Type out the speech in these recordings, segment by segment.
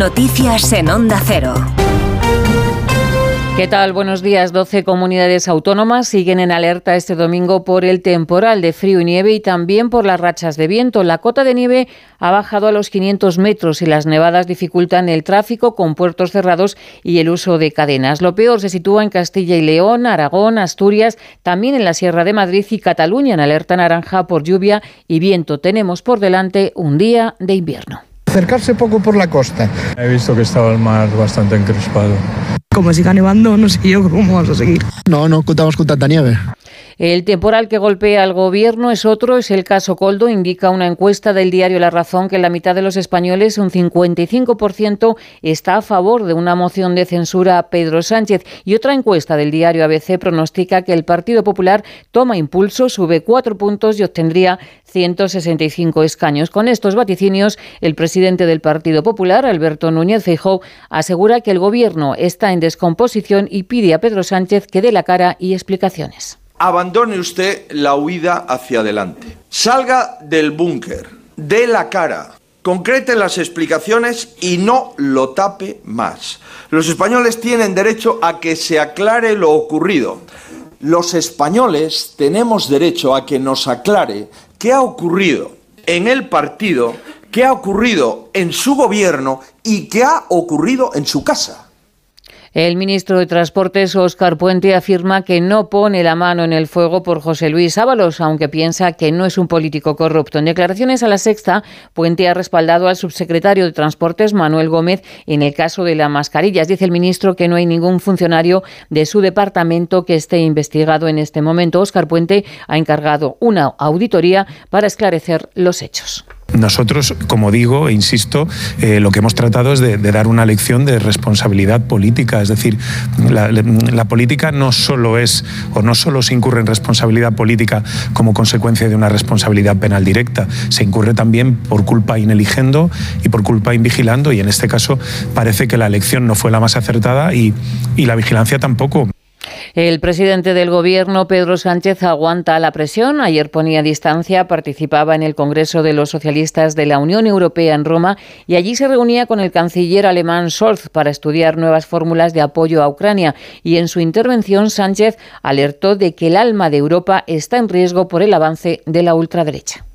Noticias en Onda Cero. ¿Qué tal? Buenos días. 12 comunidades autónomas siguen en alerta este domingo por el temporal de frío y nieve y también por las rachas de viento. La cota de nieve ha bajado a los 500 metros y las nevadas dificultan el tráfico con puertos cerrados y el uso de cadenas. Lo peor se sitúa en Castilla y León, Aragón, Asturias, también en la Sierra de Madrid y Cataluña en alerta naranja por lluvia y viento. Tenemos por delante un día de invierno. Acercarse poco por la costa. He visto que estaba el mar bastante encrespado. Como siga nevando, no sé yo cómo vamos a seguir. No, no contamos con tanta nieve. El temporal que golpea al gobierno es otro, es el caso Coldo. Indica una encuesta del diario La Razón que la mitad de los españoles, un 55%, está a favor de una moción de censura a Pedro Sánchez. Y otra encuesta del diario ABC pronostica que el Partido Popular toma impulso, sube cuatro puntos y obtendría 165 escaños. Con estos vaticinios, el presidente del Partido Popular, Alberto Núñez Feijóo, asegura que el gobierno está en descomposición y pide a Pedro Sánchez que dé la cara y explicaciones abandone usted la huida hacia adelante. Salga del búnker, dé la cara, concrete las explicaciones y no lo tape más. Los españoles tienen derecho a que se aclare lo ocurrido. Los españoles tenemos derecho a que nos aclare qué ha ocurrido en el partido, qué ha ocurrido en su gobierno y qué ha ocurrido en su casa. El ministro de Transportes, Óscar Puente, afirma que no pone la mano en el fuego por José Luis Ábalos, aunque piensa que no es un político corrupto. En declaraciones a la sexta, Puente ha respaldado al subsecretario de Transportes, Manuel Gómez, en el caso de las mascarillas. Dice el ministro que no hay ningún funcionario de su departamento que esté investigado en este momento. Óscar Puente ha encargado una auditoría para esclarecer los hechos. Nosotros, como digo e insisto, eh, lo que hemos tratado es de, dar una lección de responsabilidad política. Es decir, la, política no solo es o no solo se incurre en responsabilidad política como consecuencia de una responsabilidad penal directa, se incurre también por culpa ineligendo y por culpa invigilando. Y en este caso parece que la elección no fue la más acertada y, y la vigilancia tampoco. El presidente del Gobierno, Pedro Sánchez, aguanta la presión. Ayer ponía distancia, participaba en el Congreso de los Socialistas de la Unión Europea en Roma y allí se reunía con el canciller alemán Scholz para estudiar nuevas fórmulas de apoyo a Ucrania. Y en su intervención, Sánchez alertó de que el alma de Europa está en riesgo por el avance de la ultraderecha.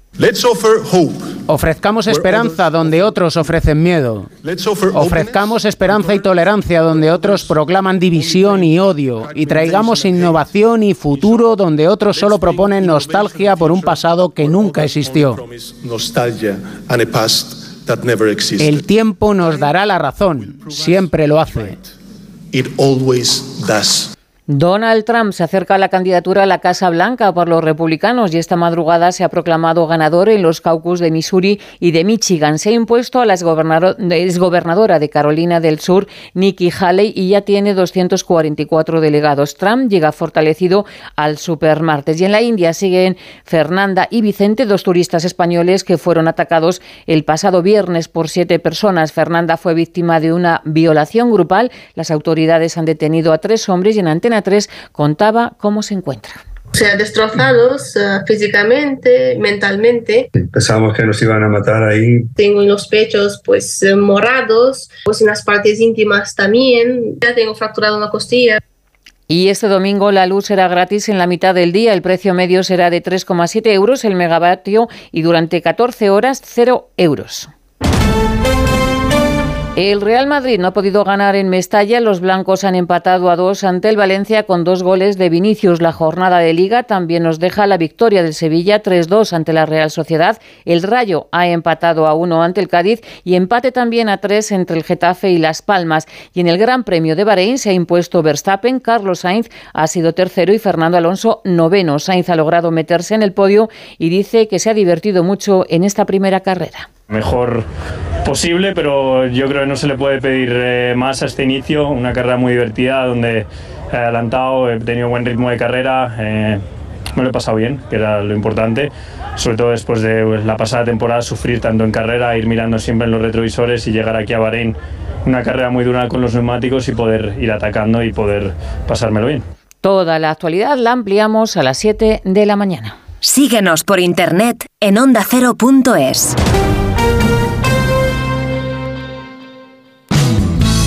Ofrezcamos esperanza donde otros ofrecen miedo. Ofrezcamos esperanza y tolerancia donde otros proclaman división y odio. Y traigamos innovación y futuro donde otros solo proponen nostalgia por un pasado que nunca existió. El tiempo nos dará la razón. Siempre lo hace. Donald Trump se acerca a la candidatura a la Casa Blanca por los republicanos y esta madrugada se ha proclamado ganador en los caucus de Missouri y de Michigan. Se ha impuesto a la exgobernadora de Carolina del Sur, Nikki Haley, y ya tiene 244 delegados. Trump llega fortalecido al supermartes. Y en la India siguen Fernanda y Vicente, dos turistas españoles que fueron atacados el pasado viernes por siete personas. Fernanda fue víctima de una violación grupal. Las autoridades han detenido a tres hombres y en Antena 3 contaba cómo se encuentra. O sea, destrozados uh, físicamente, mentalmente. Pensábamos que nos iban a matar ahí. Tengo los pechos pues eh, morados, pues en las partes íntimas también. Ya tengo fracturado una costilla. Y este domingo la luz será gratis en la mitad del día. El precio medio será de 3,7 euros el megavatio y durante 14 horas 0 euros. El Real Madrid no ha podido ganar en Mestalla. Los blancos han empatado a dos ante el Valencia con dos goles de Vinicius. La jornada de liga también nos deja la victoria del Sevilla 3-2 ante la Real Sociedad. El Rayo ha empatado a uno ante el Cádiz y empate también a tres entre el Getafe y Las Palmas. Y en el Gran Premio de Bahrein se ha impuesto Verstappen. Carlos Sainz ha sido tercero y Fernando Alonso noveno. Sainz ha logrado meterse en el podio y dice que se ha divertido mucho en esta primera carrera mejor posible, pero yo creo que no se le puede pedir eh, más a este inicio. Una carrera muy divertida donde he adelantado, he tenido buen ritmo de carrera, eh, me lo he pasado bien, que era lo importante. Sobre todo después de pues, la pasada temporada, sufrir tanto en carrera, ir mirando siempre en los retrovisores y llegar aquí a Bahrein. Una carrera muy dura con los neumáticos y poder ir atacando y poder pasármelo bien. Toda la actualidad la ampliamos a las 7 de la mañana. Síguenos por internet en ondacero.es.